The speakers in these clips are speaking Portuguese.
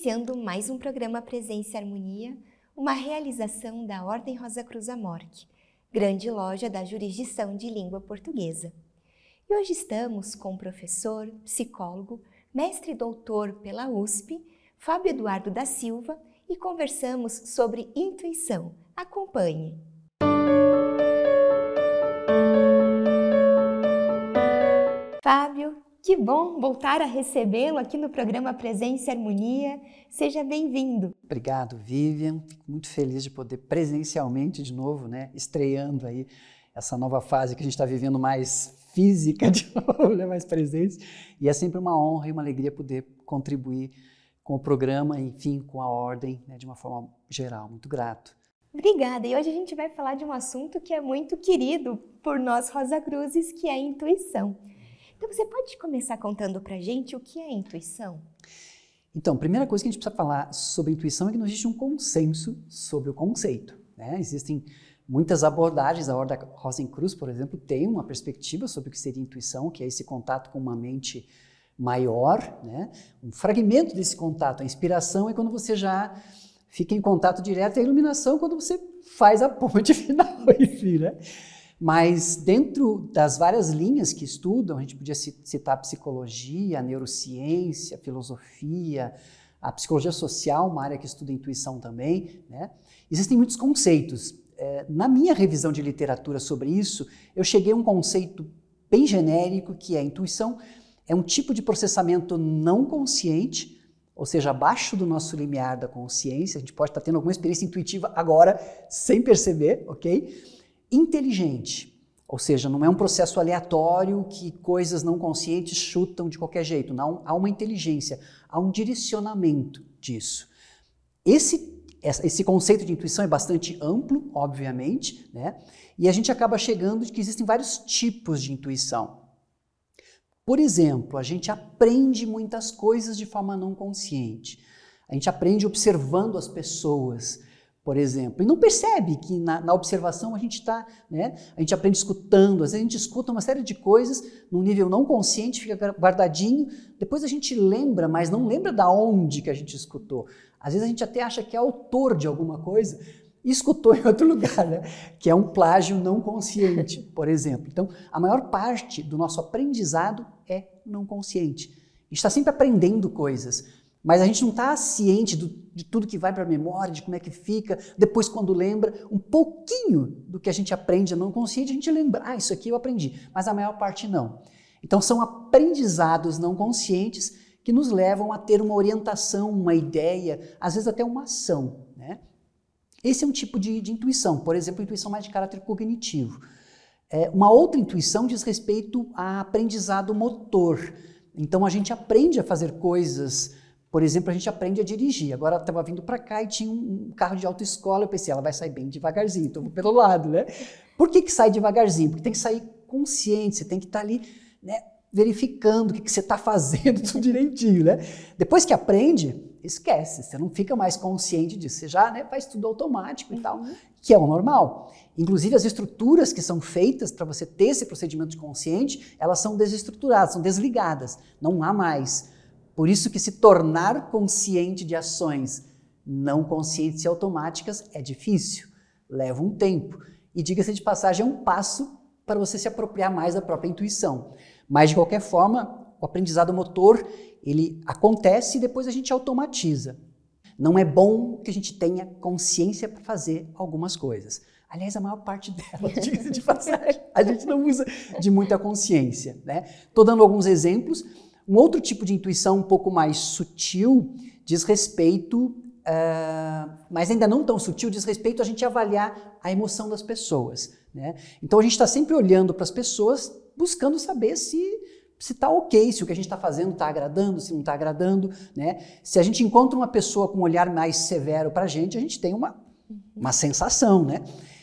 iniciando mais um programa Presença e Harmonia, uma realização da Ordem Rosa Cruz Amorque, grande loja da jurisdição de língua portuguesa. E hoje estamos com o professor, psicólogo, mestre e doutor pela USP, Fábio Eduardo da Silva, e conversamos sobre intuição. Acompanhe! Fábio, que bom voltar a recebê-lo aqui no programa Presença e Harmonia. Seja bem-vindo. Obrigado, Vivian. Fico muito feliz de poder presencialmente de novo, né, estreando aí essa nova fase que a gente está vivendo mais física de novo, né, mais presente. E é sempre uma honra e uma alegria poder contribuir com o programa, enfim, com a ordem, né, de uma forma geral. Muito grato. Obrigada. E hoje a gente vai falar de um assunto que é muito querido por nós Rosa Cruzes, que é a intuição. Então, você pode começar contando para gente o que é intuição? Então, a primeira coisa que a gente precisa falar sobre intuição é que não existe um consenso sobre o conceito. Né? Existem muitas abordagens. A Ordem Rosencruz, por exemplo, tem uma perspectiva sobre o que seria intuição, que é esse contato com uma mente maior. Né? Um fragmento desse contato, a inspiração é quando você já fica em contato direto, e a iluminação é quando você faz a ponte final, enfim, né? Mas dentro das várias linhas que estudam, a gente podia citar a psicologia, a neurociência, a filosofia, a psicologia social, uma área que estuda intuição também, né? Existem muitos conceitos. É, na minha revisão de literatura sobre isso, eu cheguei a um conceito bem genérico que é a intuição é um tipo de processamento não consciente, ou seja, abaixo do nosso limiar da consciência. A gente pode estar tendo alguma experiência intuitiva agora sem perceber, ok? Inteligente. Ou seja, não é um processo aleatório que coisas não conscientes chutam de qualquer jeito. Não, há uma inteligência, há um direcionamento disso. Esse, esse conceito de intuição é bastante amplo, obviamente, né? e a gente acaba chegando de que existem vários tipos de intuição. Por exemplo, a gente aprende muitas coisas de forma não consciente. A gente aprende observando as pessoas, por exemplo, e não percebe que na, na observação a gente está, né, a gente aprende escutando, às vezes a gente escuta uma série de coisas num nível não consciente, fica guardadinho, depois a gente lembra, mas não lembra da onde que a gente escutou. Às vezes a gente até acha que é autor de alguma coisa e escutou em outro lugar, né? que é um plágio não consciente, por exemplo. Então, a maior parte do nosso aprendizado é não consciente. A gente está sempre aprendendo coisas. Mas a gente não está ciente do, de tudo que vai para a memória, de como é que fica. Depois, quando lembra, um pouquinho do que a gente aprende não consciente, a gente lembra, ah, isso aqui eu aprendi. Mas a maior parte não. Então, são aprendizados não conscientes que nos levam a ter uma orientação, uma ideia, às vezes até uma ação. Né? Esse é um tipo de, de intuição, por exemplo, intuição mais de caráter cognitivo. É, uma outra intuição diz respeito a aprendizado motor. Então, a gente aprende a fazer coisas por exemplo, a gente aprende a dirigir. Agora estava vindo para cá e tinha um carro de autoescola. Eu pensei, ela vai sair bem devagarzinho, então vou pelo lado, né? Por que, que sai devagarzinho? Porque tem que sair consciente, você tem que estar tá ali, né? Verificando o que, que você está fazendo tudo direitinho, né? Depois que aprende, esquece, você não fica mais consciente disso. Você já né, faz tudo automático e tal, uhum. que é o normal. Inclusive, as estruturas que são feitas para você ter esse procedimento de consciente, elas são desestruturadas, são desligadas. Não há mais por isso que se tornar consciente de ações não conscientes e automáticas é difícil, leva um tempo. E diga-se de passagem, é um passo para você se apropriar mais da própria intuição. Mas de qualquer forma, o aprendizado motor, ele acontece e depois a gente automatiza. Não é bom que a gente tenha consciência para fazer algumas coisas. Aliás, a maior parte delas, diga-se de passagem, a gente não usa de muita consciência. Estou né? dando alguns exemplos. Um outro tipo de intuição um pouco mais sutil diz respeito, uh, mas ainda não tão sutil, diz respeito a gente avaliar a emoção das pessoas. Né? Então a gente está sempre olhando para as pessoas, buscando saber se se está ok, se o que a gente está fazendo está agradando, se não está agradando. Né? Se a gente encontra uma pessoa com um olhar mais severo para a gente, a gente tem uma, uma sensação. Né?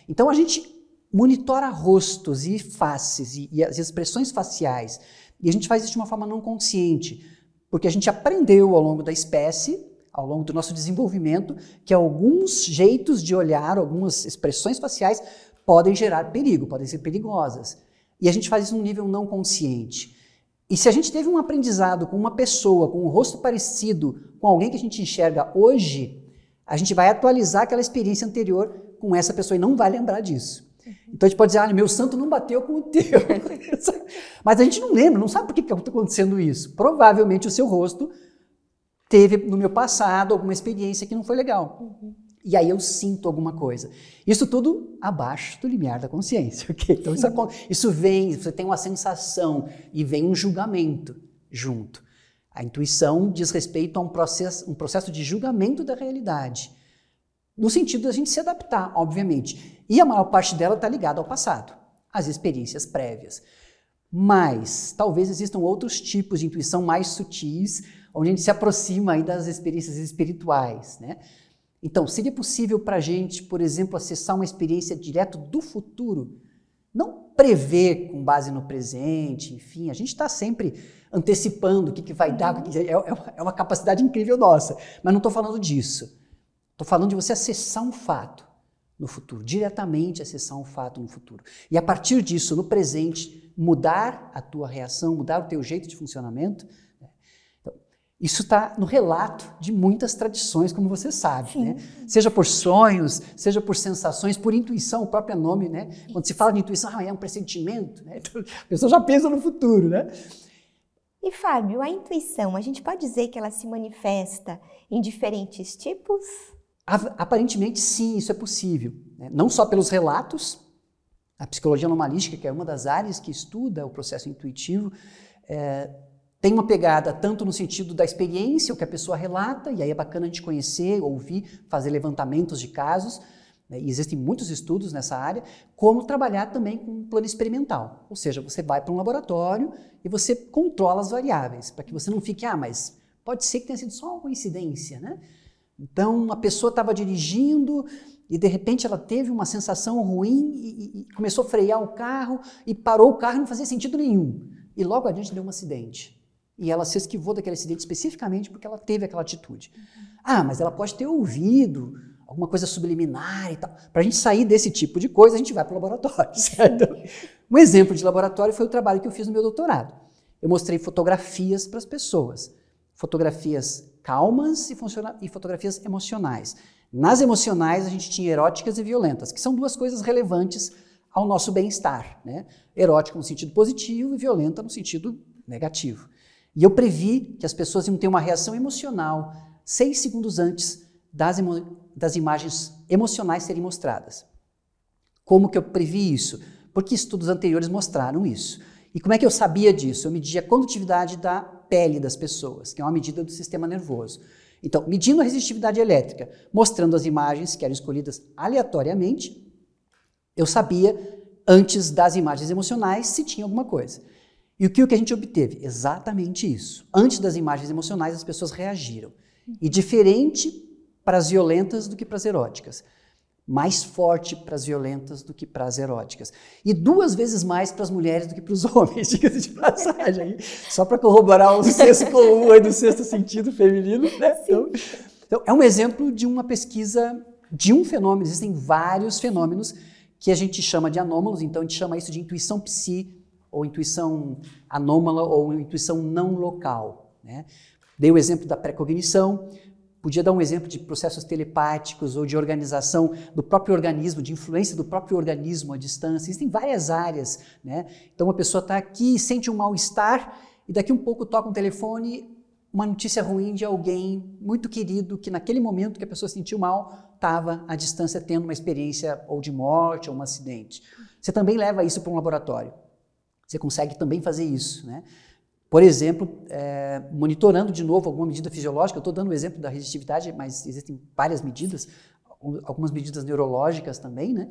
Então a gente monitora rostos e faces e, e as expressões faciais e a gente faz isso de uma forma não consciente, porque a gente aprendeu ao longo da espécie, ao longo do nosso desenvolvimento, que alguns jeitos de olhar, algumas expressões faciais podem gerar perigo, podem ser perigosas. E a gente faz isso num nível não consciente. E se a gente teve um aprendizado com uma pessoa, com um rosto parecido com alguém que a gente enxerga hoje, a gente vai atualizar aquela experiência anterior com essa pessoa e não vai lembrar disso. Então a gente pode dizer, ah, meu santo não bateu com o teu. Mas a gente não lembra, não sabe por que está acontecendo isso. Provavelmente o seu rosto teve no meu passado alguma experiência que não foi legal. Uhum. E aí eu sinto alguma coisa. Isso tudo abaixo do limiar da consciência, ok? Então isso, isso vem, você tem uma sensação e vem um julgamento junto. A intuição diz respeito a um processo, um processo de julgamento da realidade, no sentido da gente se adaptar, obviamente. E a maior parte dela está ligada ao passado, às experiências prévias. Mas talvez existam outros tipos de intuição mais sutis, onde a gente se aproxima aí das experiências espirituais, né? Então, seria possível para a gente, por exemplo, acessar uma experiência direto do futuro? Não prever com base no presente, enfim, a gente está sempre antecipando o que, que vai dar, que, é, é uma capacidade incrível nossa, mas não estou falando disso. Estou falando de você acessar um fato no futuro, diretamente acessar um fato no futuro. E a partir disso, no presente, mudar a tua reação, mudar o teu jeito de funcionamento isso está no relato de muitas tradições, como você sabe, né? Seja por sonhos, seja por sensações, por intuição, o próprio nome, né? Quando se fala de intuição, ah, é um pressentimento, né? Então, a pessoa já pensa no futuro, né? E Fábio, a intuição, a gente pode dizer que ela se manifesta em diferentes tipos? Aparentemente, sim, isso é possível. Né? Não só pelos relatos, a psicologia anomalística, que é uma das áreas que estuda o processo intuitivo, é, tem uma pegada tanto no sentido da experiência, o que a pessoa relata, e aí é bacana gente conhecer, ouvir, fazer levantamentos de casos, né, e existem muitos estudos nessa área, como trabalhar também com um plano experimental. Ou seja, você vai para um laboratório e você controla as variáveis, para que você não fique, ah, mas pode ser que tenha sido só uma coincidência, né? Então, a pessoa estava dirigindo e de repente ela teve uma sensação ruim e, e, começou a frear o carro e parou o carro e não fazia sentido nenhum. E logo adiante deu um acidente. E ela se esquivou daquele acidente especificamente porque ela teve aquela atitude. Ah, mas ela pode ter ouvido alguma coisa subliminar e tal. Para a gente sair desse tipo de coisa, a gente vai para o laboratório, certo? Um exemplo de laboratório foi o trabalho que eu fiz no meu doutorado. Eu mostrei fotografias para as pessoas. Fotografias calmas e, e fotografias emocionais. Nas emocionais, a gente tinha eróticas e violentas, que são duas coisas relevantes ao nosso bem-estar. Né? Erótica no sentido positivo e violenta no sentido negativo. E eu previ que as pessoas iam ter uma reação emocional seis segundos antes das, das imagens emocionais serem mostradas. Como que eu previ isso? Porque estudos anteriores mostraram isso. E como é que eu sabia disso? Eu media a condutividade da pele das pessoas, que é uma medida do sistema nervoso. Então, medindo a resistividade elétrica, mostrando as imagens que eram escolhidas aleatoriamente, eu sabia, antes das imagens emocionais, se tinha alguma coisa. E o que, o que a gente obteve? Exatamente isso. Antes das imagens emocionais, as pessoas reagiram. E diferente para as violentas do que para as eróticas. Mais forte para as violentas do que para as eróticas. E duas vezes mais para as mulheres do que para os homens, diga-se de passagem. Só para corroborar o senso comum aí do sexto sentido feminino. Né? Então, então, é um exemplo de uma pesquisa de um fenômeno. Existem vários fenômenos que a gente chama de anômalos, então a gente chama isso de intuição psi ou intuição anômala ou intuição não local. Né? Dei o exemplo da pré-cognição, podia dar um exemplo de processos telepáticos ou de organização do próprio organismo, de influência do próprio organismo à distância. Existem várias áreas. Né? Então, uma pessoa está aqui, sente um mal-estar e daqui um pouco toca um telefone, uma notícia ruim de alguém muito querido que naquele momento que a pessoa sentiu mal estava à distância tendo uma experiência ou de morte ou um acidente. Você também leva isso para um laboratório. Você consegue também fazer isso, né? Por exemplo, é, monitorando de novo alguma medida fisiológica, eu estou dando o exemplo da resistividade, mas existem várias medidas, algumas medidas neurológicas também, né?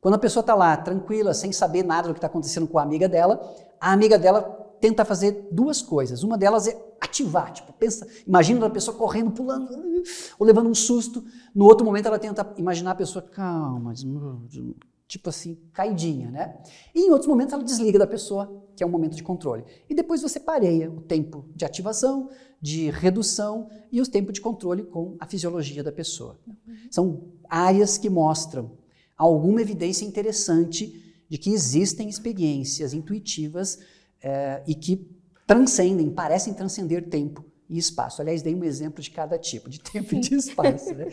Quando a pessoa está lá, tranquila, sem saber nada do que está acontecendo com a amiga dela, a amiga dela tenta fazer duas coisas. Uma delas é ativar, tipo, pensa, imagina a pessoa correndo, pulando, ou levando um susto. No outro momento ela tenta imaginar a pessoa, calma, tipo assim, caidinha, né? E em outros momentos ela desliga da pessoa, que é um momento de controle. E depois você pareia o tempo de ativação, de redução e o tempo de controle com a fisiologia da pessoa. Uhum. São áreas que mostram alguma evidência interessante de que existem experiências intuitivas é, e que transcendem, parecem transcender tempo e espaço. Aliás, dei um exemplo de cada tipo, de tempo e de espaço. Né?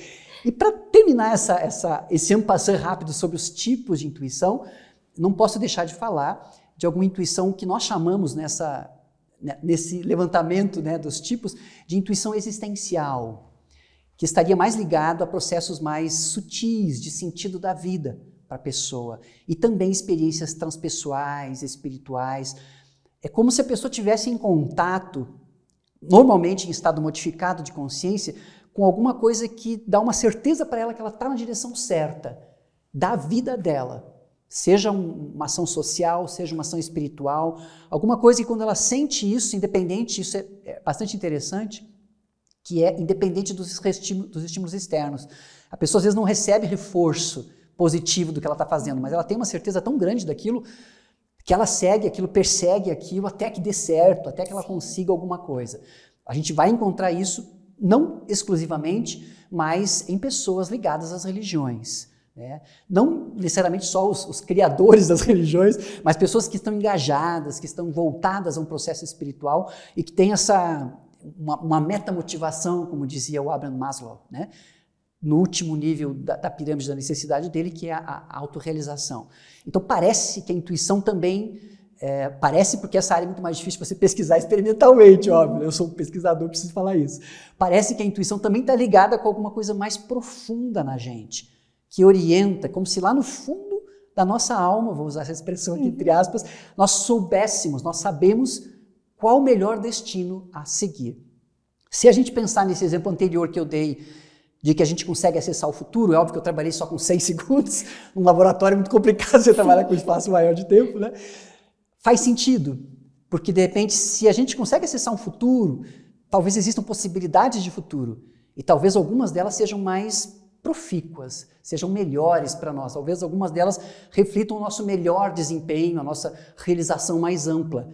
E para terminar essa, essa, esse ampassar rápido sobre os tipos de intuição, não posso deixar de falar de alguma intuição que nós chamamos nessa, né, nesse levantamento né, dos tipos de intuição existencial, que estaria mais ligado a processos mais sutis de sentido da vida para a pessoa e também experiências transpessoais, espirituais. É como se a pessoa tivesse em contato, normalmente em estado modificado de consciência, com alguma coisa que dá uma certeza para ela que ela está na direção certa da vida dela. Seja uma ação social, seja uma ação espiritual, alguma coisa que quando ela sente isso, independente, isso é, é bastante interessante, que é independente dos, dos estímulos externos. A pessoa às vezes não recebe reforço positivo do que ela está fazendo, mas ela tem uma certeza tão grande daquilo que ela segue aquilo, persegue aquilo até que dê certo, até que ela consiga alguma coisa. A gente vai encontrar isso não exclusivamente, mas em pessoas ligadas às religiões. Né? Não necessariamente só os, os, criadores das religiões, mas pessoas que estão engajadas, que estão voltadas a um processo espiritual e que têm essa uma, uma metamotivação, como dizia o Abraham Maslow, né? No último nível da, da, pirâmide da necessidade dele, que é a, a autorrealização. Então parece que a intuição também é, parece porque essa área é muito mais difícil para você pesquisar experimentalmente, óbvio. Eu sou um pesquisador, preciso falar isso. Parece que a intuição também está ligada com alguma coisa mais profunda na gente que orienta, como se lá no fundo da nossa alma, vou usar essa expressão aqui entre uhum. aspas, nós soubéssemos, nós sabemos qual o melhor destino a seguir. Se a gente pensar nesse exemplo anterior que eu dei, de que a gente consegue acessar o futuro, é óbvio que eu trabalhei só com seis segundos, num laboratório é muito complicado você trabalhar com espaço maior de tempo, né? Faz sentido, porque de repente, se a gente consegue acessar um futuro, talvez existam possibilidades de futuro, e talvez algumas delas sejam mais profícuas, sejam melhores para nós. Talvez algumas delas reflitam o nosso melhor desempenho, a nossa realização mais ampla.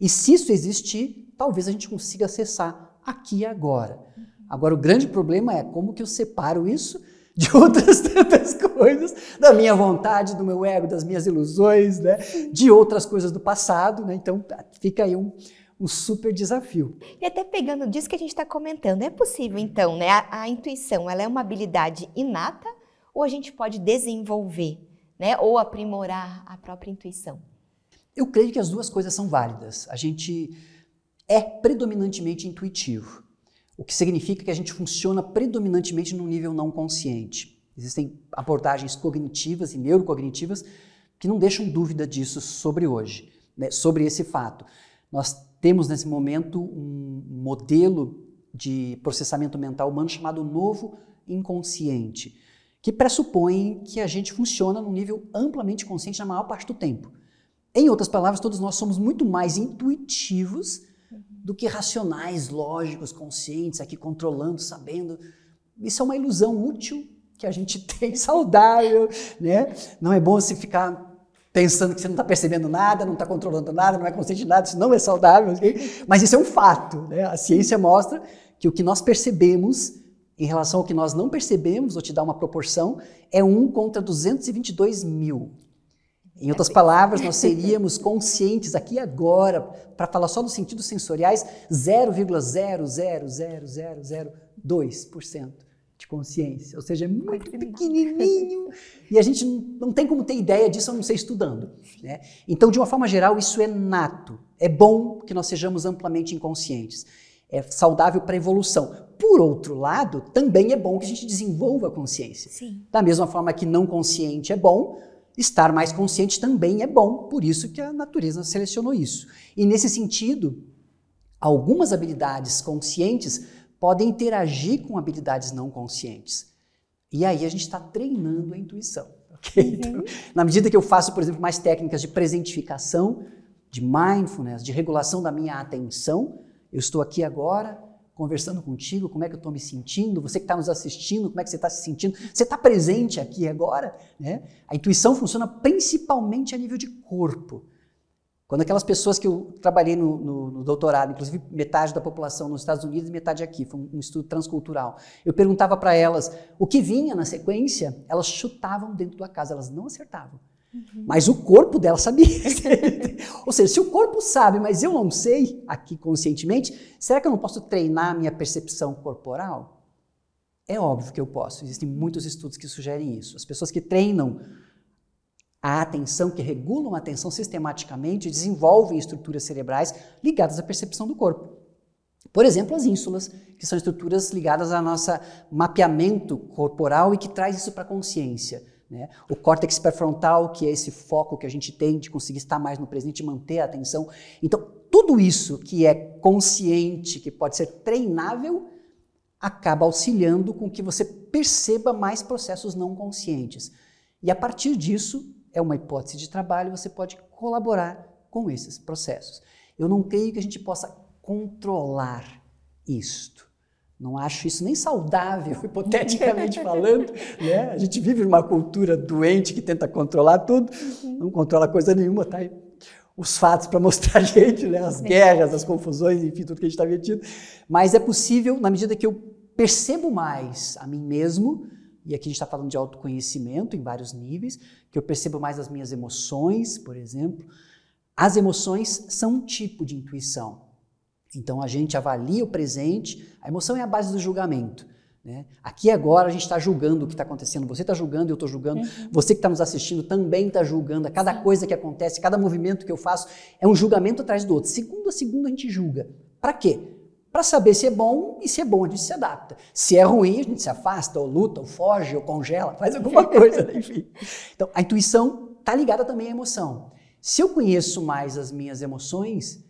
E se isso existir, talvez a gente consiga acessar aqui e agora. Agora, o grande problema é como que eu separo isso de outras tantas coisas, da minha vontade, do meu ego, das minhas ilusões, né? de outras coisas do passado. Né? Então, fica aí um, um super desafio. E até pegando disso que a gente está comentando, é possível então, né? A, a, intuição, ela é uma habilidade inata ou a gente pode desenvolver, né? Ou aprimorar a própria intuição? Eu creio que as duas coisas são válidas. A gente é predominantemente intuitivo, o que significa que a gente funciona predominantemente no nível não consciente. Existem abordagens cognitivas e neurocognitivas que não deixam dúvida disso sobre hoje, né? sobre esse fato. Nós temos nesse momento um modelo de processamento mental humano chamado novo inconsciente, que pressupõe que a gente funciona num nível amplamente consciente na maior parte do tempo. Em outras palavras, todos nós somos muito mais intuitivos do que racionais, lógicos, conscientes, aqui controlando, sabendo. Isso é uma ilusão útil que a gente tem, saudável, né? Não é bom se ficar pensando que você não está percebendo nada, não está controlando nada, não é consciente de nada, isso não é saudável, okay? mas isso é um fato. Né? A ciência mostra que o que nós percebemos em relação ao que nós não percebemos, vou te dar uma proporção, é 1 contra 222 mil. Em outras palavras, nós seríamos conscientes aqui agora, para falar só dos sentidos sensoriais, 0,0000002% de consciência, ou seja, é muito pequenininho e a gente não, tem como ter ideia disso a não ser estudando. Né? Então, de uma forma geral, isso é nato. É bom que nós sejamos amplamente inconscientes. É saudável para a evolução. Por outro lado, também é bom que a gente desenvolva a consciência. Sim. Da mesma forma que não consciente é bom, estar mais consciente também é bom. Por isso que a natureza selecionou isso. E nesse sentido, algumas habilidades conscientes podem interagir com habilidades não conscientes. E aí a gente está treinando a intuição. Okay? Uhum. Então, na medida que eu faço, por exemplo, mais técnicas de presentificação, de mindfulness, de regulação da minha atenção, eu estou aqui agora conversando contigo, como é que eu estou me sentindo, você que está nos assistindo, como é que você está se sentindo, você está presente aqui agora? Né? A intuição funciona principalmente a nível de corpo. Quando aquelas pessoas que eu trabalhei no, no, no, doutorado, inclusive metade da população nos Estados Unidos e metade aqui, foi um, um estudo transcultural, eu perguntava para elas o que vinha na sequência, elas chutavam dentro da casa, elas não acertavam. Uhum. Mas o corpo dela sabia. Ou seja, se o corpo sabe, mas eu não sei aqui conscientemente, será que eu não posso treinar a minha percepção corporal? É óbvio que eu posso. Existem muitos estudos que sugerem isso. As pessoas que treinam a atenção, que regulam a atenção sistematicamente, desenvolvem estruturas cerebrais ligadas à percepção do corpo. Por exemplo, as ínsulas, que são estruturas ligadas ao nosso mapeamento corporal e que traz isso para a consciência. Né? O córtex pré-frontal, que é esse foco que a gente tem de conseguir estar mais no presente manter a atenção. Então, tudo isso que é consciente, que pode ser treinável, acaba auxiliando com que você perceba mais processos não conscientes. E a partir disso, é uma hipótese de trabalho, você pode colaborar com esses processos. Eu não creio que a gente possa controlar isto. Não acho isso nem saudável, hipoteticamente falando. Né? A gente vive numa cultura doente que tenta controlar tudo, uhum. não controla coisa nenhuma, tá aí os fatos para mostrar a gente, né? as guerras, as confusões, enfim, tudo que a gente está metido. Mas é possível, na medida que eu percebo mais a mim mesmo, e aqui a gente está falando de autoconhecimento em vários níveis, que eu percebo mais as minhas emoções, por exemplo. As emoções são um tipo de intuição. Então a gente avalia o presente, a emoção é a base do julgamento. Né? Aqui agora a gente está julgando o que está acontecendo, você está julgando, eu estou julgando, uhum. você que está nos assistindo também está julgando, cada coisa que acontece, cada movimento que eu faço é um julgamento atrás do outro. Segundo a segundo a gente julga. Para quê? Para saber se é bom e se é bom a gente se adapta. Se é ruim, a gente se afasta, ou luta, ou foge, ou congela, faz alguma coisa, enfim. Então a intuição está ligada também à emoção. Se eu conheço mais as minhas emoções,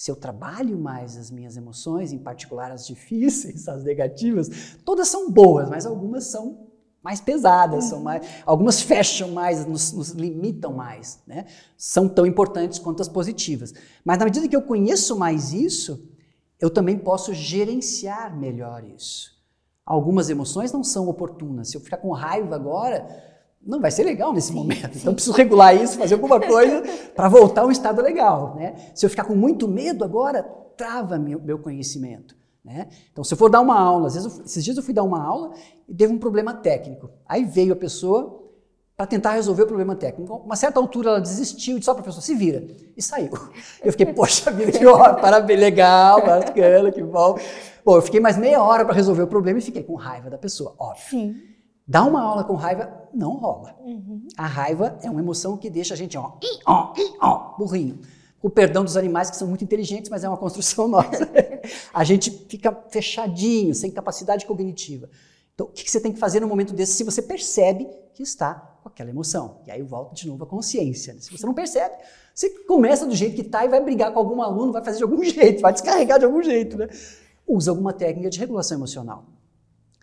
se eu trabalho mais as minhas emoções, em particular as difíceis, as negativas, todas são boas, mas algumas são mais pesadas, são mais, algumas fecham mais, nos, nos, limitam mais, né? São tão importantes quanto as positivas. Mas na medida que eu conheço mais isso, eu também posso gerenciar melhor isso. Algumas emoções não são oportunas. Se eu ficar com raiva agora, não vai ser legal nesse sim, momento. Sim. Então, preciso regular isso, fazer alguma coisa para voltar a um estado legal. Né? Se eu ficar com muito medo agora, trava meu, meu conhecimento. Né? Então, se eu for dar uma aula, às vezes eu, esses dias eu fui dar uma aula e teve um problema técnico. Aí veio a pessoa para tentar resolver o problema técnico. Uma certa altura ela desistiu e disse: Ó, oh, professor, se vira. E saiu. Eu fiquei, poxa vida, que hora, parabéns, legal, bacana, que bom. Bom, eu fiquei mais meia hora para resolver o problema e fiquei com raiva da pessoa, óbvio. Sim. Dar uma aula com raiva não rola. Uhum. A raiva é uma emoção que deixa a gente, ó, ó, ó, burrinho. Com o perdão dos animais que são muito inteligentes, mas é uma construção nossa. a gente fica fechadinho, sem capacidade cognitiva. Então, o que você tem que fazer no momento desse se você percebe que está com aquela emoção? E aí volta de novo a consciência. Né? Se você não percebe, você começa do jeito que está e vai brigar com algum aluno, vai fazer de algum jeito, vai descarregar de algum jeito. Né? Usa alguma técnica de regulação emocional.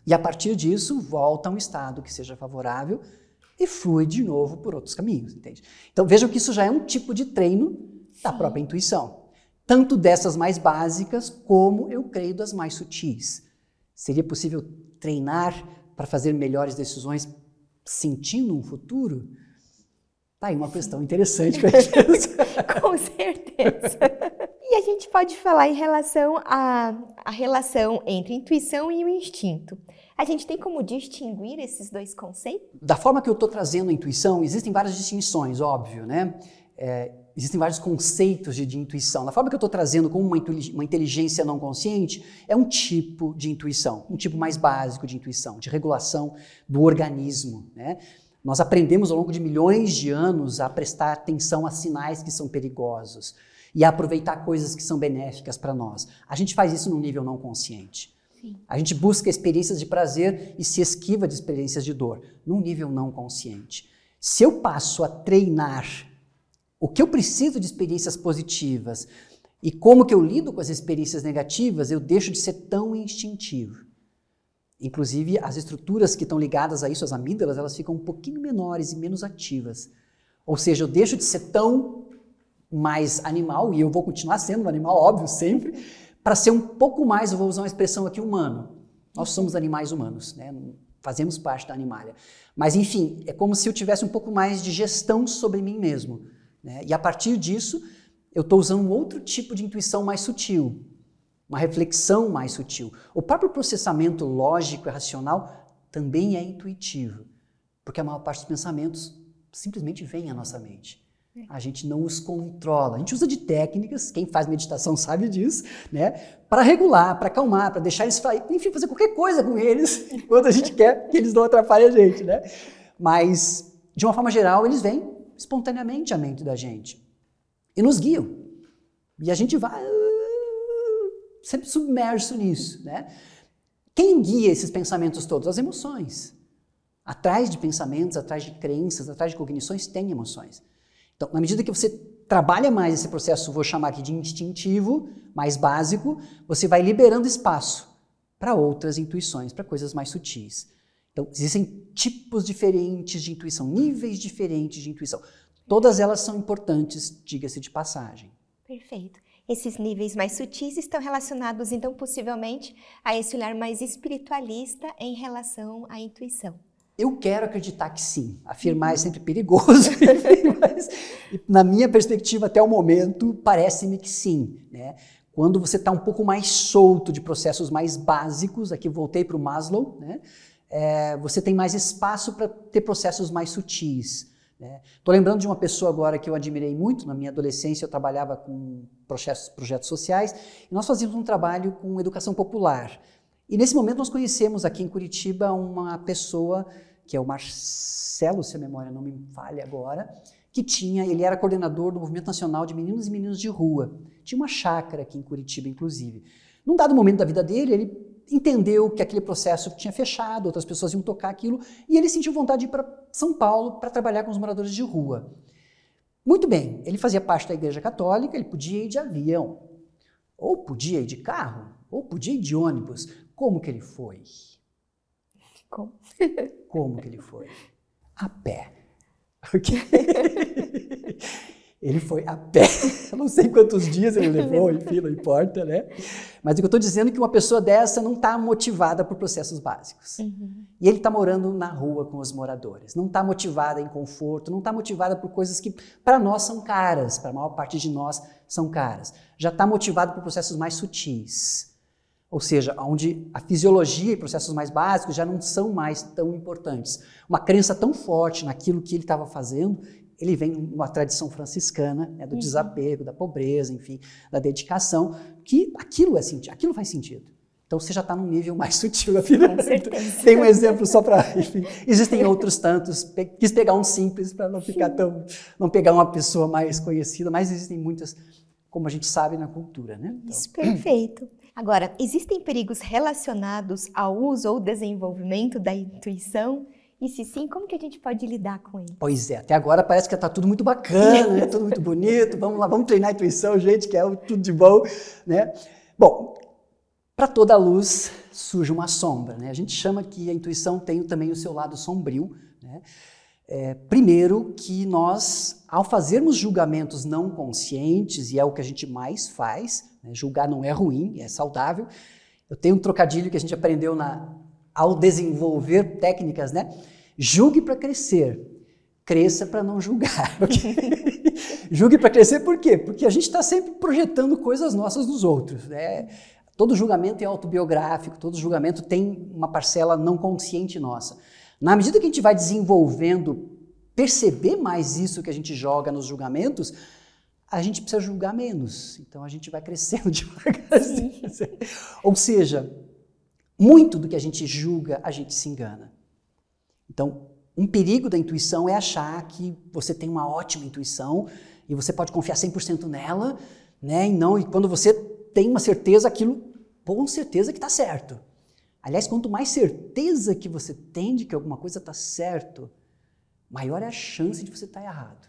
E a partir disso, volta a um estado que seja favorável e flui de novo por outros caminhos, entende? Então vejam que isso já é um tipo de treino da Sim. própria intuição. Tanto dessas mais básicas, como eu creio das mais sutis. Seria possível treinar para fazer melhores decisões sentindo um futuro? Tá aí uma questão interessante para gente. Com certeza. E a gente pode falar em relação à, à relação entre intuição e o instinto. A gente tem como distinguir esses dois conceitos? Da forma que eu estou trazendo a intuição, existem várias distinções, óbvio, né? É, existem vários conceitos de, de, intuição. Da forma que eu estou trazendo como uma, uma inteligência não consciente, é um tipo de intuição, um tipo mais básico de intuição, de regulação do organismo, né? Nós aprendemos ao longo de milhões de anos a prestar atenção a sinais que são perigosos e a aproveitar coisas que são benéficas para nós. A gente faz isso num nível não consciente. Sim. A gente busca experiências de prazer e se esquiva de experiências de dor, num nível não consciente. Se eu passo a treinar o que eu preciso de experiências positivas e como que eu lido com as experiências negativas, eu deixo de ser tão instintivo. Inclusive, as estruturas que estão ligadas a isso, as amígdalas, elas ficam um pouquinho menores e menos ativas. Ou seja, eu deixo de ser tão mais animal, e eu vou continuar sendo um animal, óbvio, sempre, para ser um pouco mais, eu vou usar uma expressão aqui, humano. Nós somos animais humanos, né? fazemos parte da animalha. Mas, enfim, é como se eu tivesse um pouco mais de gestão sobre mim mesmo. Né? E a partir disso, eu estou usando um outro tipo de intuição mais sutil, uma reflexão mais sutil. O próprio processamento lógico e racional também é intuitivo, porque a maior parte dos pensamentos simplesmente vêm à nossa mente. A gente não os controla. A gente usa de técnicas, quem faz meditação sabe disso, né? Para regular, para acalmar, para deixar eles, enfim, fazer qualquer coisa com eles, quando a gente quer que eles não atrapalhem a gente, né? Mas, de uma forma geral, eles vêm espontaneamente à mente da gente e nos guiam. E a gente vai uh, sempre submerso nisso, né? Quem guia esses pensamentos todos? As emoções. Atrás de pensamentos, atrás de crenças, atrás de cognições, tem emoções. Então, na medida que você trabalha mais esse processo, vou chamar aqui de instintivo, mais básico, você vai liberando espaço para outras intuições, para coisas mais sutis. Então, existem tipos diferentes de intuição, níveis diferentes de intuição. Todas elas são importantes, diga-se de passagem. Perfeito. Esses níveis mais sutis estão relacionados, então, possivelmente, a esse olhar mais espiritualista em relação à intuição. Eu quero acreditar que sim. Afirmar é sempre perigoso, mas na minha perspectiva até o momento parece-me que sim. Né? Quando você está um pouco mais solto de processos mais básicos, aqui voltei para o Maslow, né? É, você tem mais espaço para ter processos mais sutis. Estou né? lembrando de uma pessoa agora que eu admirei muito. Na minha adolescência eu trabalhava com projetos, projetos sociais e nós fazíamos um trabalho com educação popular. E nesse momento nós conhecemos aqui em Curitiba uma pessoa que é o Marcelo, se a memória não me falha agora, que tinha, ele era coordenador do Movimento Nacional de Meninos e Meninos de Rua. Tinha uma chácara aqui em Curitiba, inclusive. Num dado momento da vida dele, ele entendeu que aquele processo tinha fechado, outras pessoas iam tocar aquilo, e ele sentiu vontade de ir para São Paulo para trabalhar com os moradores de rua. Muito bem, ele fazia parte da Igreja Católica, ele podia ir de avião, ou podia ir de carro, ou podia ir de ônibus. Como que ele foi? Como? Como que ele foi? A pé. Okay? ele foi a pé. Eu não sei quantos dias ele levou, enfim, não importa, né? Mas o que eu estou dizendo é que uma pessoa dessa não está motivada por processos básicos. Uhum. E ele está morando na rua com os moradores. Não está motivada em conforto, não está motivada por coisas que para nós são caras, para a maior parte de nós são caras. Já está motivado por processos mais sutis. Ou seja, onde a fisiologia e processos mais básicos já não são mais tão importantes. Uma crença tão forte naquilo que ele estava fazendo, ele vem de uma tradição franciscana, né, do uhum. desapego, da pobreza, enfim, da dedicação, que aquilo é sentido, aquilo faz sentido. Então você já está num nível mais sutil da. Tem um exemplo só para, existem outros tantos. Quis pegar um simples para não ficar tão, não pegar uma pessoa mais conhecida, mas existem muitas, como a gente sabe na cultura, né? Então, Isso, perfeito. Agora, existem perigos relacionados ao uso ou desenvolvimento da intuição? E se sim, como que a gente pode lidar com ele? Pois é, até agora parece que está tudo muito bacana, né? tudo muito bonito, vamos lá, vamos treinar a intuição, gente, que é tudo de bom, né? Bom, para toda luz surge uma sombra, né? A gente chama que a intuição tem também o seu lado sombrio, né? É, primeiro que nós, ao fazermos julgamentos não conscientes, e é o que a gente mais faz, né? julgar não é ruim, é saudável. Eu tenho um trocadilho que a gente aprendeu na, ao desenvolver técnicas, né? Julgue para crescer, cresça para não julgar. Julgue para crescer por quê? Porque a gente está sempre projetando coisas nossas nos outros. Né? Todo julgamento é autobiográfico, todo julgamento tem uma parcela não consciente nossa. Na medida que a gente vai desenvolvendo, perceber mais isso que a gente joga nos julgamentos, a gente precisa julgar menos. Então a gente vai crescendo devagarzinho. Ou seja, muito do que a gente julga, a gente se engana. Então, um perigo da intuição é achar que você tem uma ótima intuição e você pode confiar 100% nela, né? E não, e quando você tem uma certeza, aquilo com certeza que está certo. Aliás, quanto mais certeza que você tem de que alguma coisa está certo, maior é a chance de você estar tá errado.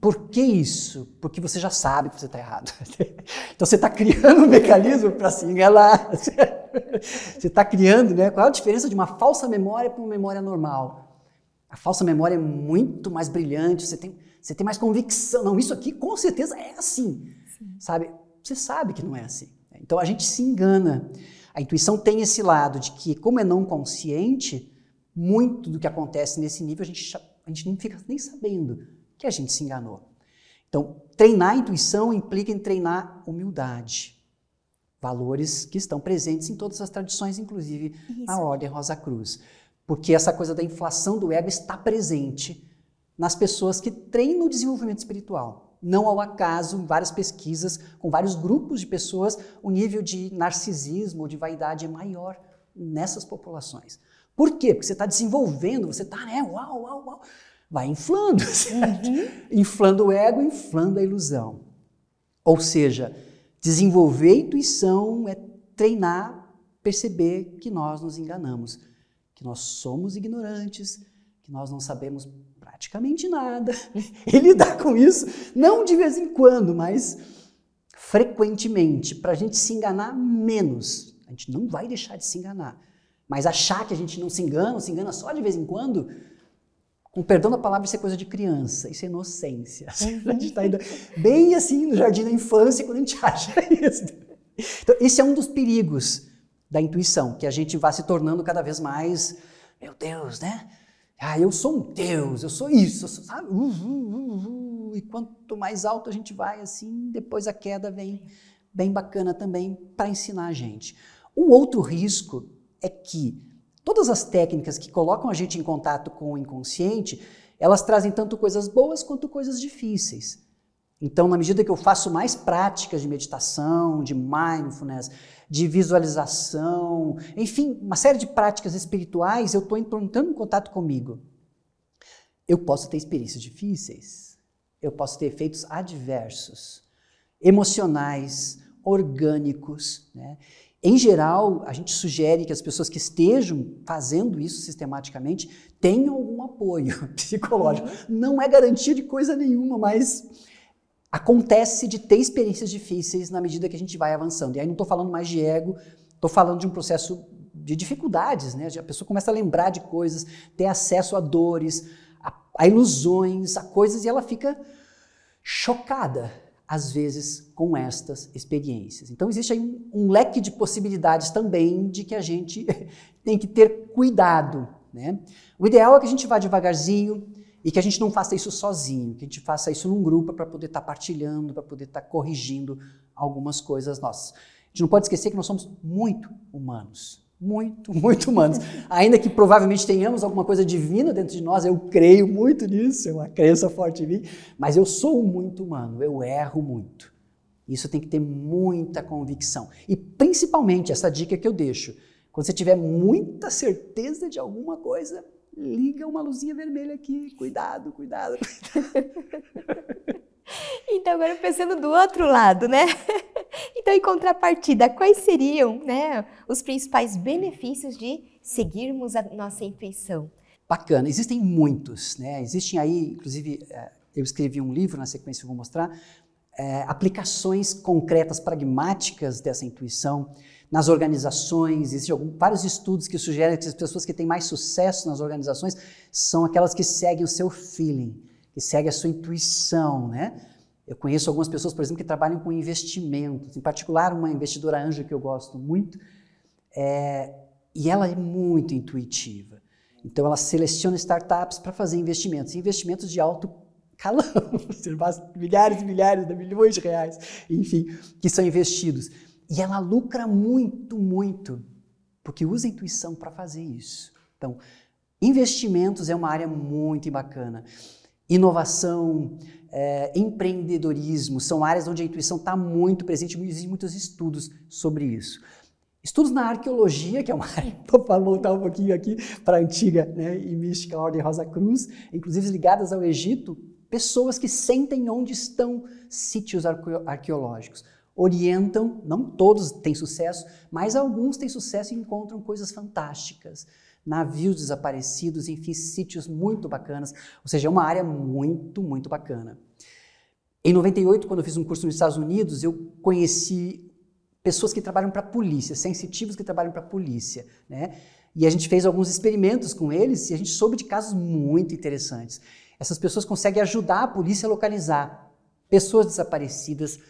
Por que isso? Porque você já sabe que você está errado. então você está criando um mecanismo para se enganar. você está criando, né? Qual é a diferença de uma falsa memória para uma memória normal? A falsa memória é muito mais brilhante, você tem, você tem mais convicção. Não, isso aqui com certeza é assim. Sim. Sabe? Você sabe que não é assim. Então a gente se engana. A intuição tem esse lado de que, como é não consciente, muito do que acontece nesse nível a gente, a gente não fica nem sabendo que a gente se enganou. Então, treinar a intuição implica em treinar humildade. Valores que estão presentes em todas as tradições, inclusive Isso. na Ordem Rosa Cruz. Porque essa coisa da inflação do ego está presente nas pessoas que treinam o desenvolvimento espiritual. Não ao acaso, em várias pesquisas, com vários grupos de pessoas, o nível de narcisismo ou de vaidade é maior nessas populações. Por quê? Porque você está desenvolvendo, você está, né, uau, uau, uau. Vai inflando, uhum. inflando o ego, inflando a ilusão. Ou seja, desenvolver a intuição é treinar, perceber que nós nos enganamos, que nós somos ignorantes, que nós não sabemos praticamente nada e lidar com isso, não de vez em quando, mas frequentemente, para a gente se enganar menos. A gente não vai deixar de se enganar. Mas achar que a gente não se engana, se engana só de vez em quando, com perdão da palavra, isso é coisa de criança, isso é inocência. A gente está ainda bem assim no jardim da infância quando a gente acha isso. Então, esse é um dos perigos da intuição, que a gente vá se tornando cada vez mais, meu Deus, né? Ah, eu sou um Deus, eu sou isso, eu sou, sabe? Uh, uh, uh, uh, e quanto mais alto a gente vai, assim, depois a queda vem bem bacana também para ensinar a gente. Um outro risco é que todas as técnicas que colocam a gente em contato com o inconsciente, elas trazem tanto coisas boas quanto coisas difíceis. Então, na medida que eu faço mais práticas de meditação, de mindfulness, de visualização, enfim, uma série de práticas espirituais, eu estou entrando em contato comigo. Eu posso ter experiências difíceis, eu posso ter efeitos adversos, emocionais, orgânicos. Né? Em geral, a gente sugere que as pessoas que estejam fazendo isso sistematicamente tenham algum apoio psicológico. Não é garantia de coisa nenhuma, mas acontece de ter experiências difíceis na medida que a gente vai avançando. E aí não estou falando mais de ego, estou falando de um processo de dificuldades, né? A pessoa começa a lembrar de coisas, ter acesso a dores, a, a ilusões, a coisas, e ela fica chocada às vezes, com estas experiências. Então, existe aí um, um, leque de possibilidades também de que a gente tem que ter cuidado. Né? O ideal é que a gente vá devagarzinho e que a gente não faça isso sozinho, que a gente faça isso num grupo para poder estar tá partilhando, para poder estar tá corrigindo algumas coisas nossas. A gente não pode esquecer que nós somos muito humanos muito, muito humanos. Ainda que provavelmente tenhamos alguma coisa divina dentro de nós, eu creio muito nisso, é uma crença forte em mim, mas eu sou muito humano, eu erro muito. Isso tem que ter muita convicção. E principalmente essa dica que eu deixo, quando você tiver muita certeza de alguma coisa, liga uma luzinha vermelha aqui, cuidado, cuidado. Então, agora pensando do outro lado, né? Então, em contrapartida, quais seriam né, os principais benefícios de seguirmos a nossa intuição? Bacana, existem muitos, né? Existem aí, inclusive, é, eu escrevi um livro, na sequência eu vou mostrar, é, aplicações concretas, pragmáticas dessa intuição nas organizações. Existem alguns, vários estudos que sugerem que as pessoas que têm mais sucesso nas organizações são aquelas que seguem o seu feeling, que seguem a sua intuição, né? Eu conheço algumas pessoas, por exemplo, que trabalham com investimentos, em particular uma investidora anjo que eu gosto muito, é, e ela é muito intuitiva. Então, ela seleciona startups para fazer investimentos, investimentos de alto calão, milhares e milhares, de milhões de reais, enfim, que são investidos. E ela lucra muito, muito, porque usa a intuição para fazer isso. Então, investimentos é uma área muito bacana. Inovação, é, empreendedorismo, são áreas onde a intuição está muito presente, existem muitos estudos sobre isso. Estudos na arqueologia, que é uma área, para voltar um pouquinho aqui para a antiga né, e mística Ordem Rosa Cruz, inclusive ligadas ao Egito, pessoas que sentem onde estão sítios arqueológicos. Orientam, não todos têm sucesso, mas alguns têm sucesso e encontram coisas fantásticas navios desaparecidos, enfim, sítios muito bacanas. Ou seja, é uma área muito, muito bacana. Em 98, quando eu fiz um curso nos Estados Unidos, eu conheci pessoas que trabalham para a polícia, sensitivos que trabalham para a polícia, né? E a gente fez alguns experimentos com eles e a gente soube de casos muito interessantes. Essas pessoas conseguem ajudar a polícia a localizar pessoas desaparecidas,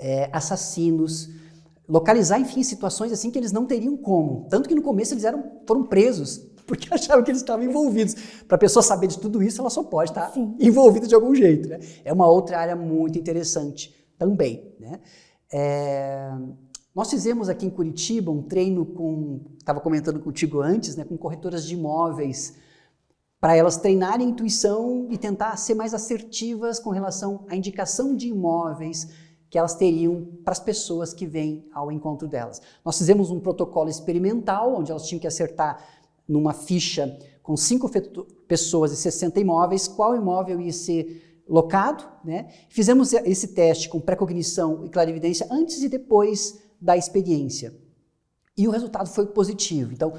é, assassinos, localizar, enfim, situações assim que eles não teriam como. Tanto que no começo eles eram, foram presos porque achavam que eles estavam envolvidos. Para a pessoa saber de tudo isso, ela só pode estar Sim. envolvida de algum jeito. Né? É uma outra área muito interessante também. Né? É... Nós fizemos aqui em Curitiba um treino com, estava comentando contigo antes, né, com corretoras de imóveis para elas treinarem a intuição e tentar ser mais assertivas com relação à indicação de imóveis que elas teriam para as pessoas que vêm ao encontro delas. Nós fizemos um protocolo experimental onde elas tinham que acertar numa ficha com cinco pessoas e 60 imóveis qual imóvel ia ser locado, né? Fizemos esse teste com pré-cognição e clarividência antes e depois da experiência. E o resultado foi positivo. Então,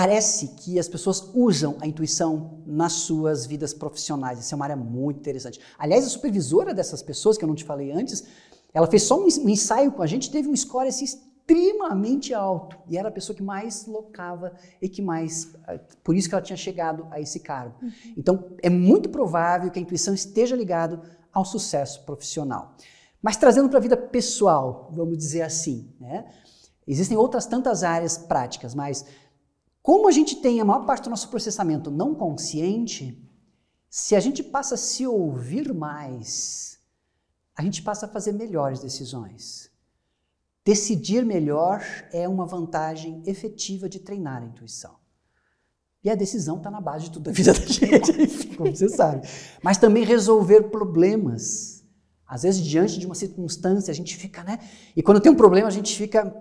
Parece que as pessoas usam a intuição nas suas vidas profissionais. Isso é uma área muito interessante. Aliás, a supervisora dessas pessoas, que eu não te falei antes, ela fez só um ensaio com a gente, teve um score assim, extremamente alto. E era a pessoa que mais locava e que mais. Eh, por isso que ela tinha chegado a esse cargo. Uhum. Então, é muito provável que a intuição esteja ligada ao sucesso profissional. Mas trazendo para a vida pessoal, vamos dizer assim, né? Existem outras tantas áreas práticas, mas como a gente tem a maior parte do nosso processamento não consciente, se a gente passa a se ouvir mais, a gente passa a fazer melhores decisões. Decidir melhor é uma vantagem efetiva de treinar a intuição. E a decisão está na base de toda a vida da gente, como você sabe. Mas também resolver problemas. Às vezes, diante de uma circunstância, a gente fica, né? E quando tem um problema, a gente fica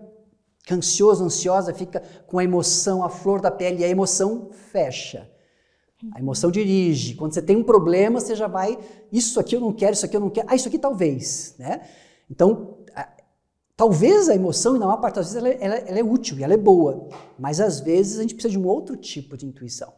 ansioso, ansiosa, fica com a emoção, a flor da pele, e a emoção fecha. A emoção dirige. Quando você tem um problema, você já vai, isso aqui eu não quero, isso aqui eu não quero, ah, isso aqui talvez, né? Então, a, talvez a emoção, e na maior parte das vezes, ela, é, ela, ela é útil e ela é boa, mas às vezes a gente precisa de um outro tipo de intuição.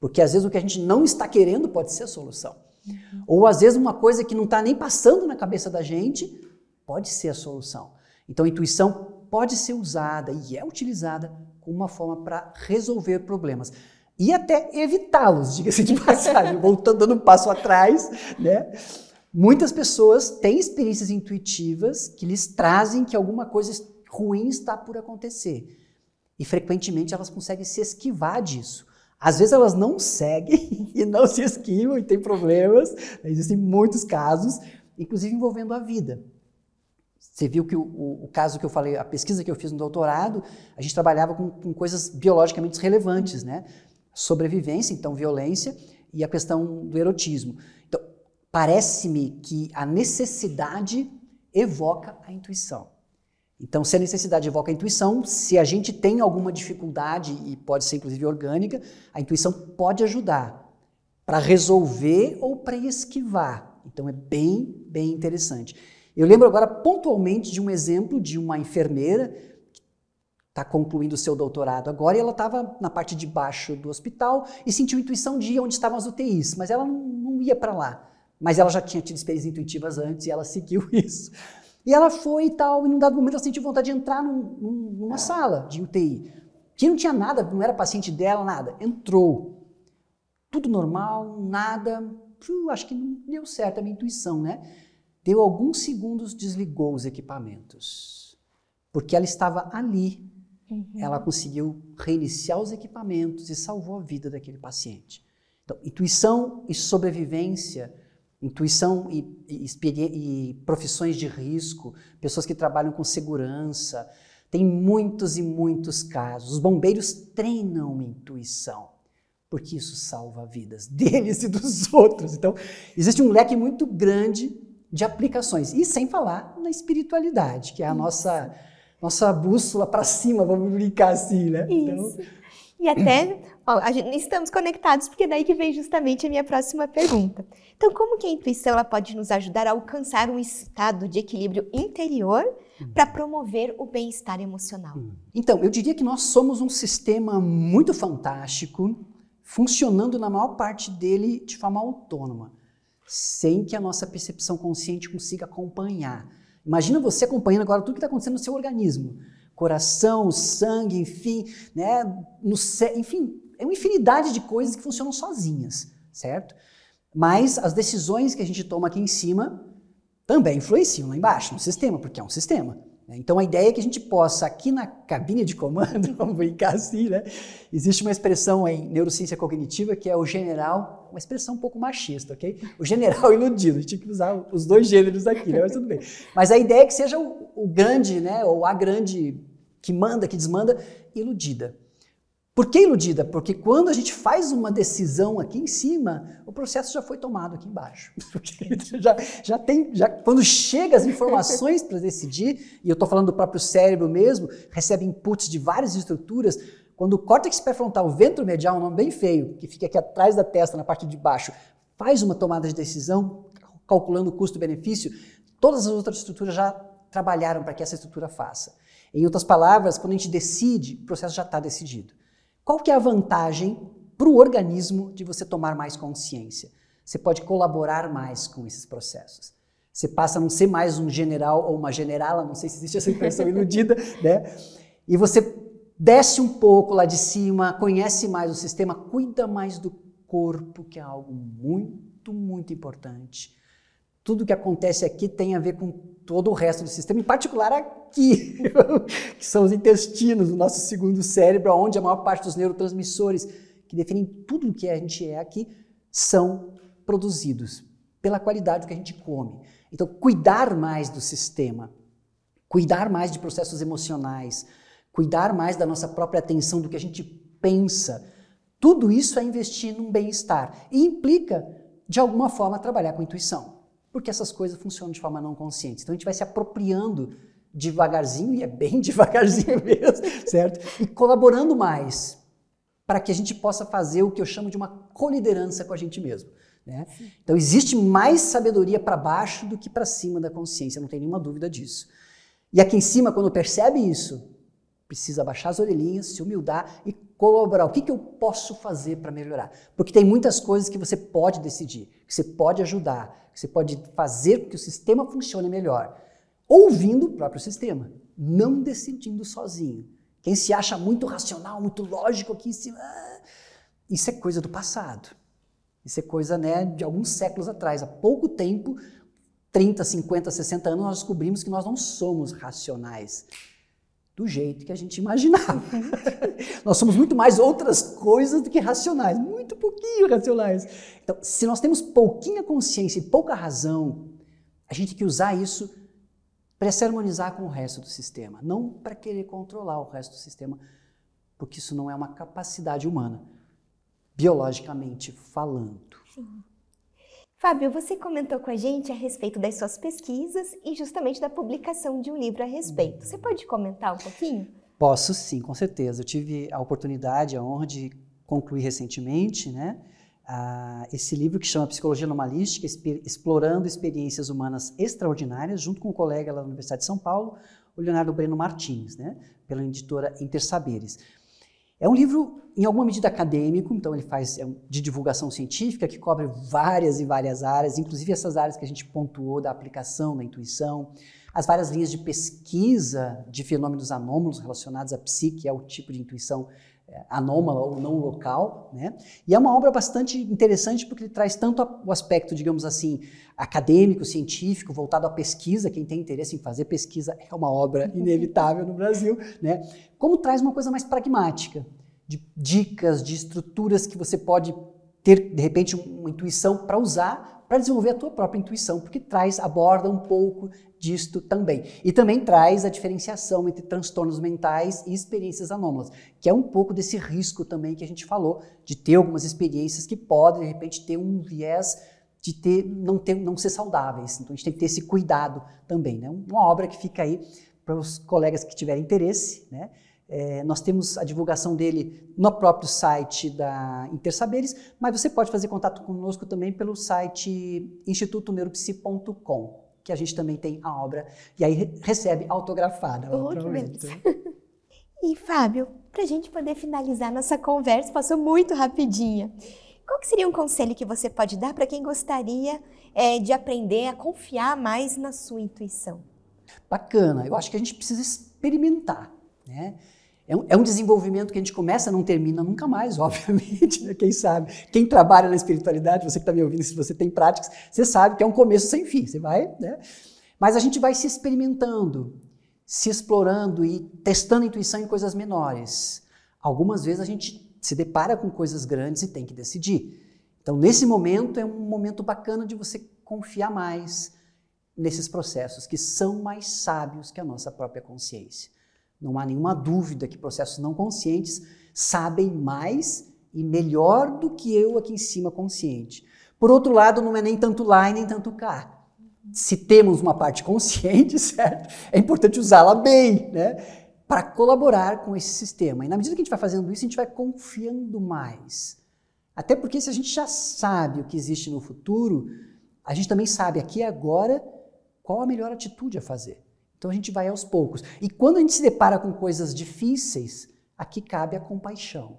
Porque às vezes o que a gente não está querendo pode ser a solução. Uhum. Ou às vezes uma coisa que não está nem passando na cabeça da gente pode ser a solução. Então a intuição pode ser usada e é utilizada como uma forma para resolver problemas e até evitá-los, diga-se de passagem, voltando dando um passo atrás, né? Muitas pessoas têm experiências intuitivas que lhes trazem que alguma coisa ruim está por acontecer. E frequentemente elas conseguem se esquivar disso. Às vezes elas não seguem e não se esquivam e tem problemas. Existem muitos casos, inclusive envolvendo a vida. Você viu que o, o, o, caso que eu falei, a pesquisa que eu fiz no doutorado, a gente trabalhava com, com coisas biologicamente relevantes, né? Sobrevivência, então violência, e a questão do erotismo. Então, parece-me que a necessidade evoca a intuição. Então, se a necessidade evoca a intuição, se a gente tem alguma dificuldade, e pode ser inclusive orgânica, a intuição pode ajudar para resolver ou para esquivar. Então, é bem, bem interessante. Eu lembro agora pontualmente de um exemplo de uma enfermeira que está concluindo o seu doutorado agora e ela estava na parte de baixo do hospital e sentiu intuição de ir onde estavam as UTIs, mas ela não, ia para lá. Mas ela já tinha tido experiências intuitivas antes e ela seguiu isso. E ela foi e tal, e num dado momento ela sentiu vontade de entrar num, num, numa sala de UTI, que não tinha nada, não era paciente dela, nada. Entrou. Tudo normal, nada. acho que não deu certo a minha intuição, né? Deu alguns segundos, desligou os equipamentos. Porque ela estava ali. Uhum. Ela conseguiu reiniciar os equipamentos e salvou a vida daquele paciente. Então, intuição e sobrevivência, intuição e, e, e profissões de risco, pessoas que trabalham com segurança, tem muitos e muitos casos. Os bombeiros treinam intuição, porque isso salva vidas deles e dos outros. Então, existe um leque muito grande de aplicações. E sem falar na espiritualidade, que é a nossa, nossa bússola para cima, vamos brincar assim, né? Então, Isso. Então... E até, ó, gente, estamos conectados, porque daí que vem justamente a minha próxima pergunta. Então, como que a intuição ela pode nos ajudar a alcançar um estado de equilíbrio interior hum. para promover o bem-estar emocional? Hum. Então, eu diria que nós somos um sistema muito fantástico, funcionando na maior parte dele de forma autônoma sem que a nossa percepção consciente consiga acompanhar. Imagina você acompanhando agora tudo que está acontecendo no seu organismo. Coração, sangue, enfim, né? No, enfim, é uma infinidade de coisas que funcionam sozinhas, certo? Mas as decisões que a gente toma aqui em cima também influenciam lá embaixo, no sistema, porque é um sistema. Né? Então a ideia é que a gente possa, aqui na cabine de comando, vamos brincar assim, né? Existe uma expressão em neurociência cognitiva que é o general, uma expressão um pouco machista, ok? O general iludido, a gente tinha que usar os dois gêneros aqui, né? Mas tudo bem. Mas a ideia é que seja o, o grande, né? Ou a grande que manda, que desmanda, iludida. Por que iludida? Porque quando a gente faz uma decisão aqui em cima, o processo já foi tomado aqui embaixo. já, já tem, já, quando chega as informações para decidir, e eu estou falando do próprio cérebro mesmo, recebe inputs de várias estruturas, quando o córtex pré-frontal, o ventro medial, um nome bem feio, que fica aqui atrás da testa, na parte de baixo, faz uma tomada de decisão, calculando o custo-benefício, todas as outras estruturas já trabalharam para que essa estrutura faça. Em outras palavras, quando a gente decide, o processo já está decidido. Qual que é a vantagem para o organismo de você tomar mais consciência? Você pode colaborar mais com esses processos. Você passa a não ser mais um general ou uma generala, não sei se existe essa impressão iludida, né? E você desce um pouco lá de cima, conhece mais o sistema, cuida mais do corpo, que é algo muito, muito importante. Tudo que acontece aqui tem a ver com todo o resto do sistema, em particular aqui, que são os intestinos, o nosso segundo cérebro, onde a maior parte dos neurotransmissores que definem tudo o que a gente é aqui são produzidos pela qualidade do que a gente come. Então, cuidar mais do sistema, cuidar mais de processos emocionais, cuidar mais da nossa própria atenção, do que a gente pensa, tudo isso é investir num bem-estar e implica, de alguma forma, trabalhar com intuição porque essas coisas funcionam de forma não consciente. Então a gente vai se apropriando devagarzinho, e é bem devagarzinho mesmo, certo? E colaborando mais para que a gente possa fazer o que eu chamo de uma coliderança com a gente mesmo. Né? Então existe mais sabedoria para baixo do que para cima da consciência, não tem nenhuma dúvida disso. E aqui em cima, quando percebe isso, precisa baixar as orelhinhas, se humildar e colaborar. O que, que eu posso fazer para melhorar? Porque tem muitas coisas que você pode decidir, que você pode ajudar, que você pode fazer que o sistema funcione melhor, ouvindo o próprio sistema, não decidindo sozinho. Quem se acha muito racional, muito lógico aqui em cima, ah, isso é coisa do passado. Isso é coisa né, de alguns séculos atrás. Há pouco tempo, 30, 50, 60 anos, nós descobrimos que nós não somos racionais do jeito que a gente imaginava. nós somos muito mais outras coisas do que racionais, muito pouquinho racionais. Então, se nós temos pouquinha consciência e pouca razão, a gente tem que usar isso para se harmonizar com o resto do sistema, não para querer controlar o resto do sistema, porque isso não é uma capacidade humana, biologicamente falando. Sim. Fábio, você comentou com a gente a respeito das suas pesquisas e justamente da publicação de um livro a respeito. Você pode comentar um pouquinho? Posso sim, com certeza. Eu tive a oportunidade, a honra de concluir recentemente, né? esse livro que chama Psicologia Anomalística, Explorando Experiências Humanas Extraordinárias, junto com um colega lá da Universidade de São Paulo, o Leonardo Breno Martins, né? pela editora Intersaberes. É um livro, em alguma medida, acadêmico, então ele faz é de divulgação científica, que cobre várias e várias áreas, inclusive essas áreas que a gente pontuou da aplicação da intuição, as várias linhas de pesquisa de fenômenos anômalos relacionados à psique, é o tipo de intuição anômala ou não local, né? E é uma obra bastante interessante porque ele traz tanto o aspecto, digamos assim, acadêmico, científico, voltado à pesquisa, quem tem interesse em fazer pesquisa é uma obra inevitável no Brasil, né? Como traz uma coisa mais pragmática, de dicas, de estruturas que você pode ter, de repente, uma intuição para usar para desenvolver a tua própria intuição, porque traz, aborda um pouco disto também. E também traz a diferenciação entre transtornos mentais e experiências anômalas, que é um pouco desse risco também que a gente falou, de ter algumas experiências que podem, de repente, ter um viés de ter, não, ter, não ser saudáveis. Então a gente tem que ter esse cuidado também. Né? Uma obra que fica aí para os colegas que tiverem interesse, né? É, nós temos a divulgação dele no próprio site da Intersaberes, mas você pode fazer contato conosco também pelo site institutoneuropsi.com, que a gente também tem a obra, e aí recebe autografada. Oh, que beleza. E Fábio, para a gente poder finalizar nossa conversa, passou muito rapidinha. Qual seria um conselho que você pode dar para quem gostaria é, de aprender a confiar mais na sua intuição? Bacana, eu acho que a gente precisa experimentar, né? É um, é um, desenvolvimento que a gente começa, não termina nunca mais, obviamente, né? quem sabe. Quem trabalha na espiritualidade, você que está me ouvindo, se você tem práticas, você sabe que é um começo sem fim, você vai, né? Mas a gente vai se experimentando, se explorando e testando a intuição em coisas menores. Algumas vezes a gente se depara com coisas grandes e tem que decidir. Então, nesse momento, é um momento bacana de você confiar mais nesses processos que são mais sábios que a nossa própria consciência. Não há nenhuma dúvida que processos não conscientes sabem mais e melhor do que eu aqui em cima consciente. Por outro lado, não é nem tanto lá e nem tanto cá. Se temos uma parte consciente, certo? É importante usá-la bem, né? Para colaborar com esse sistema. E na medida que a gente vai fazendo isso, a gente vai confiando mais. Até porque se a gente já sabe o que existe no futuro, a gente também sabe aqui e agora qual a melhor atitude a fazer. Então a gente vai aos poucos. E quando a gente se depara com coisas difíceis, aqui cabe a compaixão.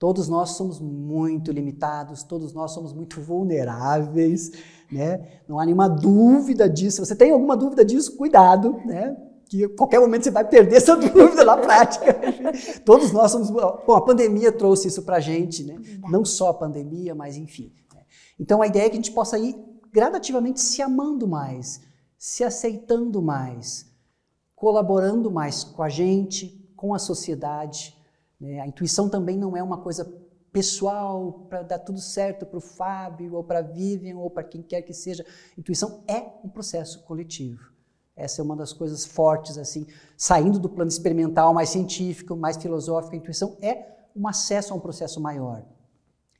Todos nós somos muito limitados, todos nós somos muito vulneráveis, né? Não há nenhuma dúvida disso. Se você tem alguma dúvida disso, cuidado, né? Que a qualquer momento você vai perder essa dúvida na prática. todos nós somos. Bom, a pandemia trouxe isso para a gente, né? Não só a pandemia, mas enfim. Né? Então a ideia é que a gente possa ir gradativamente se amando mais, se aceitando mais, colaborando mais com a gente, com a sociedade né? A intuição também não é uma coisa pessoal para dar tudo certo para o Fábio, ou para Vivian, ou para quem quer que seja. Intuição é um processo coletivo. Essa é uma das coisas fortes, assim, saindo do plano experimental mais científico, mais filosófico. A intuição é um acesso a um processo maior.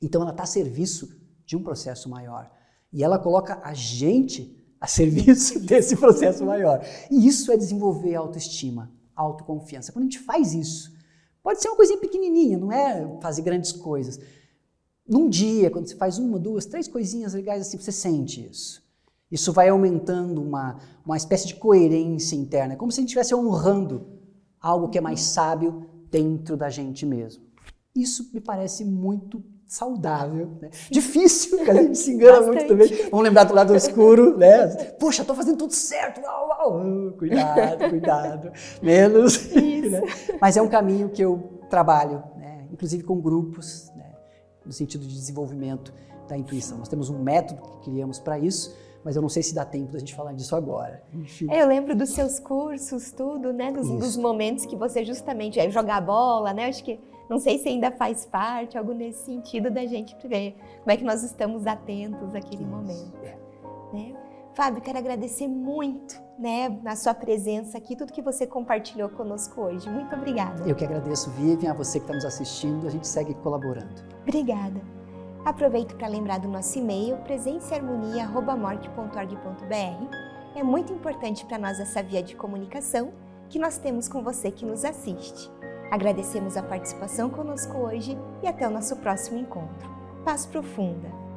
Então, ela está a serviço de um processo maior. E ela coloca a gente a serviço desse processo maior. E isso é desenvolver autoestima, autoconfiança. Quando a gente faz isso, Pode ser uma coisinha pequenininha, não é fazer grandes coisas. Num dia, quando você faz uma, duas, três coisinhas legais assim, você sente isso. Isso vai aumentando uma, uma espécie de coerência interna, é como se a gente estivesse honrando algo que é mais sábio dentro da gente mesmo. Isso me parece muito saudável, né? Difícil, a gente se engana Bastante. muito também. Vamos lembrar do lado escuro, né? Poxa, estou fazendo tudo certo, uau, uau. Uh, cuidado, cuidado, menos. Né? Mas é um caminho que eu trabalho, né? inclusive com grupos, né? no sentido de desenvolvimento da intuição. Nós temos um método que criamos para isso, mas eu não sei se dá tempo da gente falar disso agora. É, eu lembro dos seus cursos, tudo, né? Dos, dos momentos que você justamente é, jogar bola, né? Acho que não sei se ainda faz parte, algo nesse sentido da gente ver como é que nós estamos atentos àquele momento. Né? Fábio, quero agradecer muito né, a sua presença aqui, tudo que você compartilhou conosco hoje. Muito obrigada. Eu que agradeço, Vivian, a você que está nos assistindo. A gente segue colaborando. Obrigada. Aproveito para lembrar do nosso e-mail presenceharmonia.morte.org.br. É muito importante para nós essa via de comunicação que nós temos com você que nos assiste. Agradecemos a participação conosco hoje e até o nosso próximo encontro. Paz profunda!